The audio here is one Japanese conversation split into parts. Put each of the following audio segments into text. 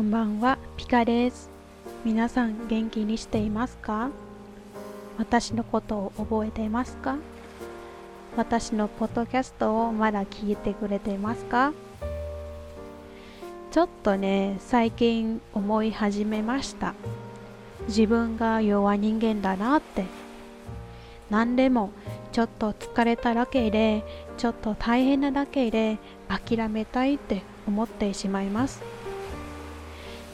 こんばんは、ピカです。皆さん元気にしていますか？私のことを覚えていますか？私のポッドキャストをまだ聞いてくれていますか？ちょっとね、最近思い始めました。自分が弱人間だなって。何でもちょっと疲れただけで、ちょっと大変なだけで諦めたいって思ってしまいます。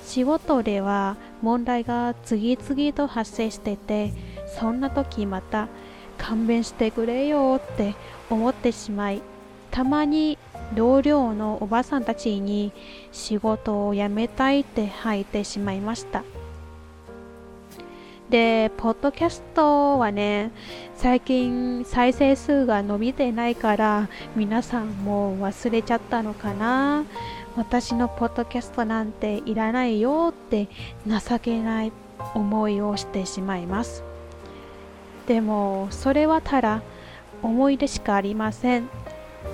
仕事では問題が次々と発生してて、そんな時また勘弁してくれよって思ってしまい、たまに同僚のおばさんたちに仕事を辞めたいって吐いてしまいました。で、ポッドキャストはね、最近再生数が伸びてないから皆さんも忘れちゃったのかな私のポッドキャストなんていらないよって情けない思いをしてしまいます。でもそれはただ思い出しかありません。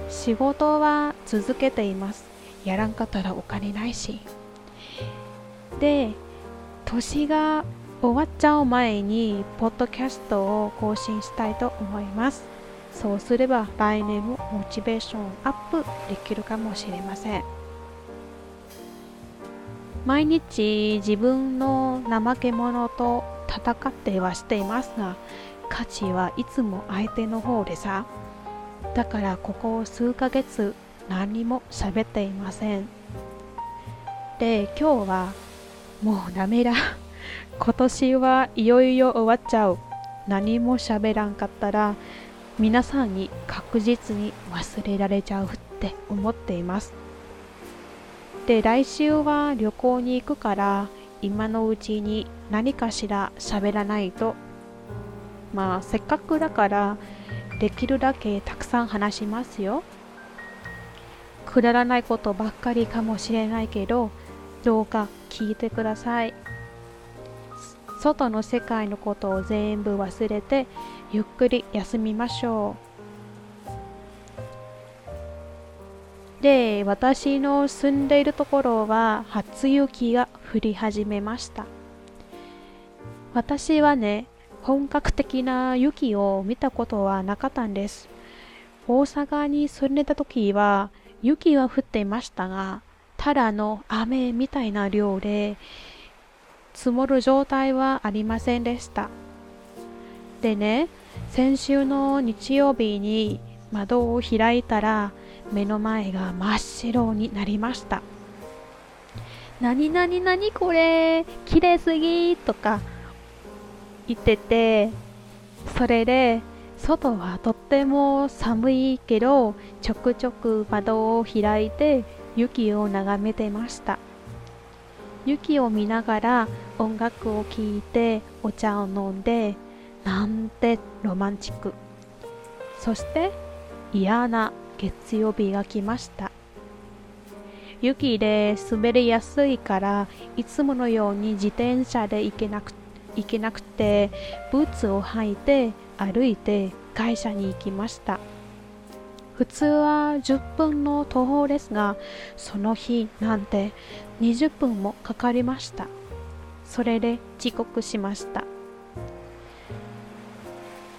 仕事は続けています。やらんかったらお金ないし。で、年が終わっちゃう前にポッドキャストを更新したいと思います。そうすれば来年もモチベーションアップできるかもしれません。毎日自分の怠け者と戦ってはしていますが価値はいつも相手の方でさ。だからここ数ヶ月何も喋っていません。で今日はもうダメだ。今年はいよいよ終わっちゃう。何も喋らんかったら皆さんに確実に忘れられちゃうって思っています。で来週は旅行に行くから今のうちに何かしら喋らないと。まあせっかくだからできるだけたくさん話しますよ。くだらないことばっかりかもしれないけどどうか聞いてください。外の世界のことを全部忘れてゆっくり休みましょう。で私の住んでいるところは初雪が降り始めました。私はね本格的な雪を見たことはなかったんです。大阪に住んでた時は雪は降っていましたがただの雨みたいな量で積もる状態はありませんでした。でね、先週の日曜日に窓を開いたら目の前が真っ白になりました。なになになにこれ綺麗すぎとか言ってて、それで外はとっても寒いけどちょくちょく窓を開いて雪を眺めてました。雪を見ながら音楽を聴いてお茶を飲んでなんてロマンチック。そして嫌な月曜日が来ました。雪で滑りやすいからいつものように自転車で行けなく行けなくてブーツを履いて歩いて会社に行きました。普通は10分の徒歩ですがその日なんて20分もかかりました。それで遅刻しました。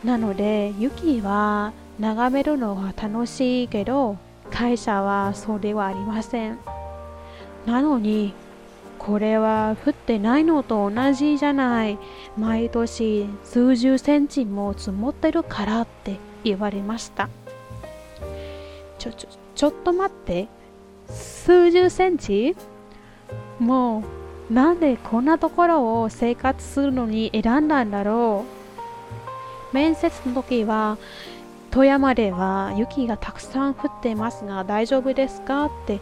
なので雪は眺めるのは楽しいけど会社はそうではありません。なのにこれは降ってないのと同じじゃない。毎年数十センチも積もってるからって言われました。ちょちょちょっと待って。数十センチ？もうなんでこんなところを生活するのに選んだんだろう。面接の時は富山では雪がたくさん降っていますが大丈夫ですかって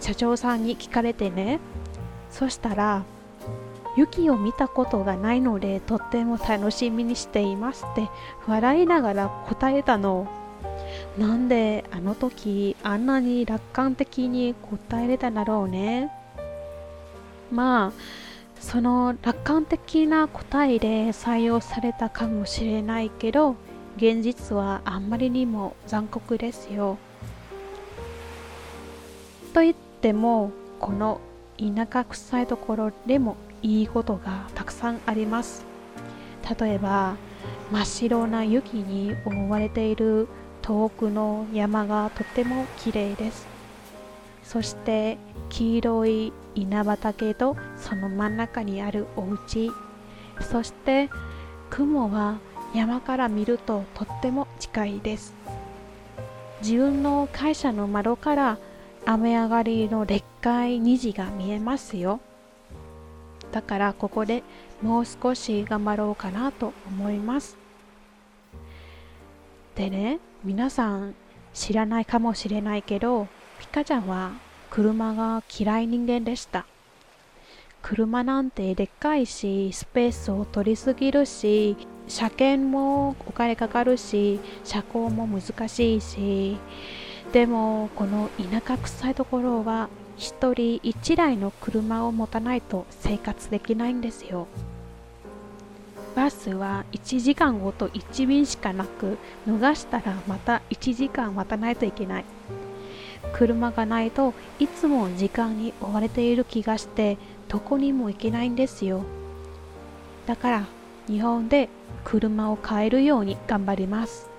社長さんに聞かれてね。そしたら雪を見たことがないのでとっても楽しみにしていますって笑いながら答えたの。なんであの時あんなに楽観的に答えれたんだろうねまあその楽観的な答えで採用されたかもしれないけど現実はあんまりにも残酷ですよ。と言ってもこの田舎臭いところでもいいことがたくさんあります例えば真っ白な雪に覆われている遠くの山がとても綺麗です。そして黄色い稲畑とその真ん中にあるお家。そして雲は山から見るととっても近いです。自分の会社の窓から雨上がりのでっかい虹が見えますよ。だからここでもう少し頑張ろうかなと思います。でね皆さん知らないかもしれないけどピカちゃんは車が嫌い人間でした。車なんてでっかいしスペースを取りすぎるし車検もお金かかるし車高も難しいしでもこの田舎臭いところは一人一台の車を持たないと生活できないんですよ。バスは1時間ごと1便しかなく逃したらまた1時間待たないといけない。車がないといつも時間に追われている気がしてどこにも行けないんですよ。だから日本で車を買えるように頑張ります。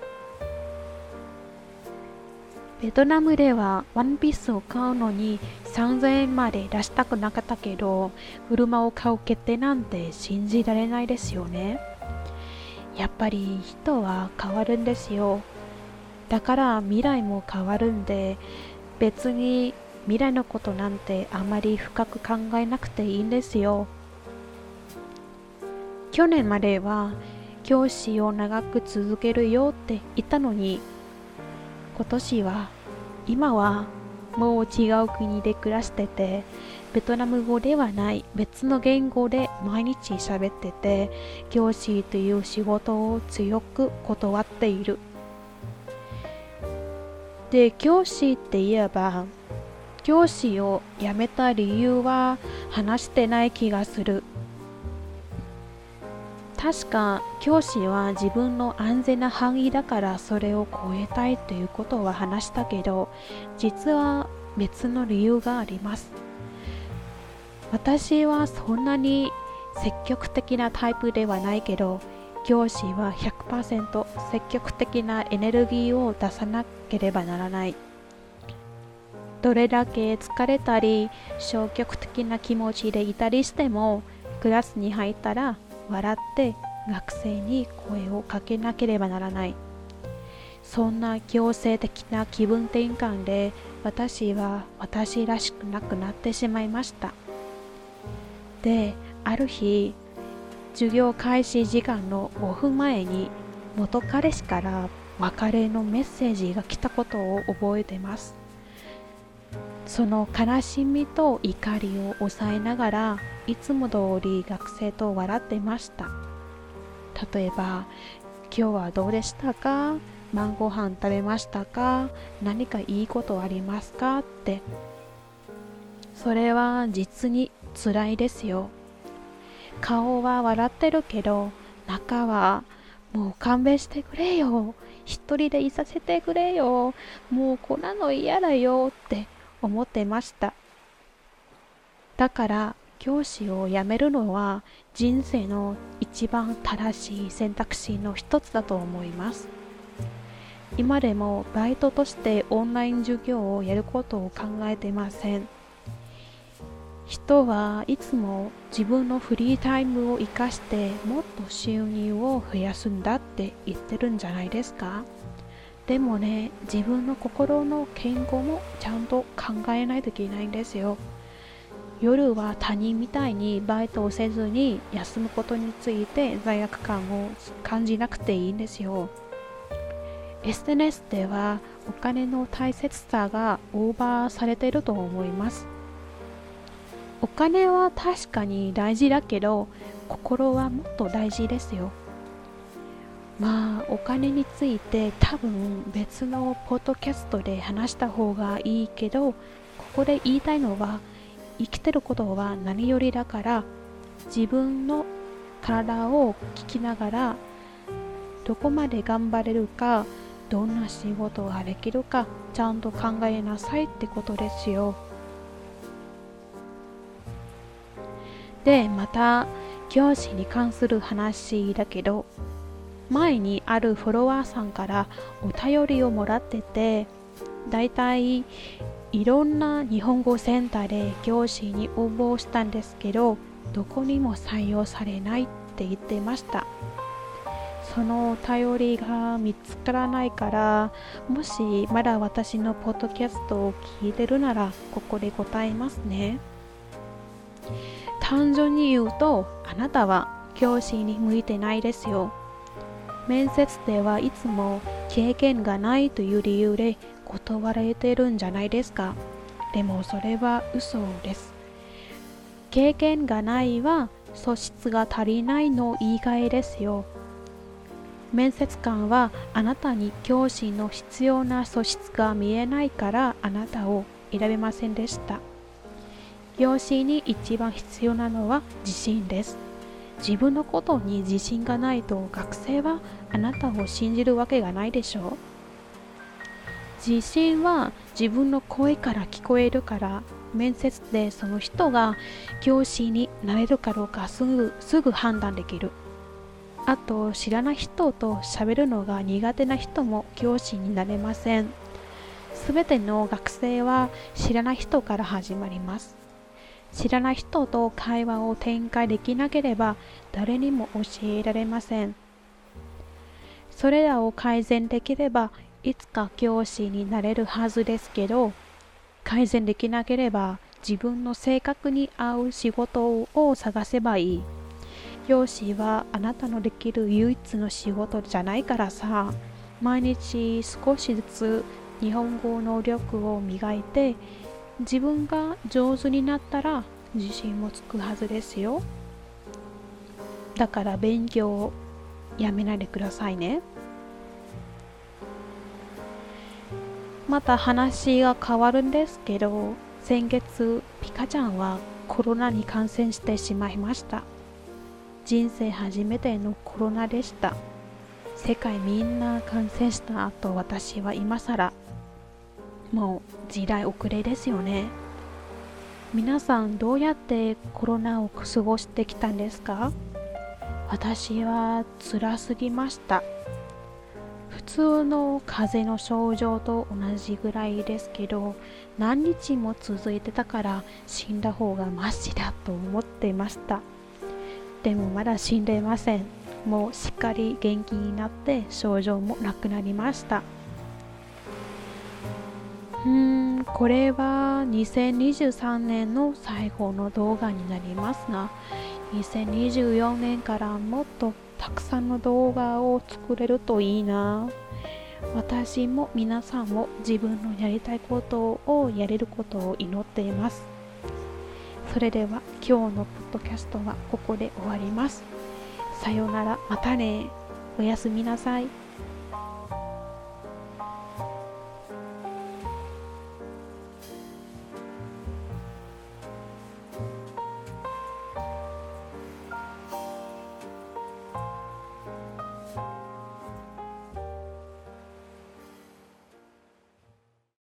ベトナムではワンピースを買うのに3000円まで出したくなかったけど車を買う決定なんて信じられないですよねやっぱり人は変わるんですよだから未来も変わるんで別に未来のことなんてあまり深く考えなくていいんですよ。去年までは教師を長く続けるよって言ったのに今年は今はもう違う国で暮らしててベトナム語ではない別の言語で毎日喋ってて教師という仕事を強く断っている。で教師って言えば教師を辞めた理由は話してない気がする。確か教師は自分の安全な範囲だからそれを超えたいということは話したけど実は別の理由があります。私はそんなに積極的なタイプではないけど教師は100%積極的なエネルギーを出さなければならない。どれだけ疲れたり消極的な気持ちでいたりしてもクラスに入ったら笑って学生に声をかけなければならない。そんな強制的な気分転換で私は私らしくなくなってしまいました。である日授業開始時間の5分前に元彼氏から別れのメッセージが来たことを覚えてます。その悲しみと怒りを抑えながらいつも通り学生と笑ってました。例えば「今日はどうでしたか晩ご飯食べましたか何かいいことありますか?」って。それは実に辛いですよ。顔は笑ってるけど中はもう勘弁してくれよ一人でいさせてくれよもうこんなの嫌だよって思ってました。だから教師を辞めるのは人生の一番正しい選択肢の一つだと思います。今でもバイトとしてオンライン授業をやることを考えてません。人はいつも自分のフリータイムを生かしてもっと収入を増やすんだって言ってるんじゃないですか。でもね自分の心の健康もちゃんと考えないといけないんですよ。夜は他人みたいにバイトをせずに休むことについて罪悪感を感じなくていいんですよ。SNS ではお金の大切さがオーバーされていると思います。お金は確かに大事だけど心はもっと大事ですよ。まあお金について多分別のポッドキャストで話した方がいいけどここで言いたいのは生きてることは何よりだから自分の体を聞きながらどこまで頑張れるかどんな仕事ができるかちゃんと考えなさいってことですよ。で、また、教師に関する話だけど、前にあるフォロワーさんからお便りをもらってて、だいたいいろんな日本語センターで教師に応募したんですけど、どこにも採用されないって言ってました。そのお便りが見つからないからもしまだ私のポッドキャストを聞いてるならここで答えますね単純に言うとあなたは教師に向いてないですよ面接ではいつも経験がないという理由で断られてるんじゃないですかでもそれは嘘です経験がないは素質が足りないの言い換えですよ面接官はあなたに教師の必要な素質が見えないからあなたを選べませんでした。教師に一番必要なのは自信です。自分のことに自信がないと学生はあなたを信じるわけがないでしょう。自信は自分の声から聞こえるから面接でその人が教師になれるかどうかすぐすぐ判断できる。あと知らない人と喋るのが苦手な人も教師になれませんすべての学生は知らない人から始まります知らない人と会話を展開できなければ誰にも教えられません。それらを改善できればいつか教師になれるはずですけど改善できなければ自分の性格に合う仕事を探せばいい。教師はあなたのできる唯一の仕事じゃないからさ。毎日少しずつ日本語能力を磨いて自分が上手になったら自信もつくはずですよ。だから勉強をやめないでくださいね。また話が変わるんですけど先月ピカちゃんはコロナに感染してしまいました。人生初めてのコロナでした。世界みんな感染した後私は今更もう時代遅れですよね。皆さんどうやってコロナを過ごしてきたんですか？私は辛すぎました。普通の風邪の症状と同じぐらいですけど何日も続いてたから死んだ方がマシだと思ってました。でもまだ死んでいません。もうしっかり元気になって症状もなくなりました。うんこれは2023年の最後の動画になりますが2024年からもっとたくさんの動画を作れるといいな私も皆さんも自分のやりたいことをやれることを祈っていますそれでは今日のポッドキャストはここで終わります。さようなら、またね。おやすみなさい。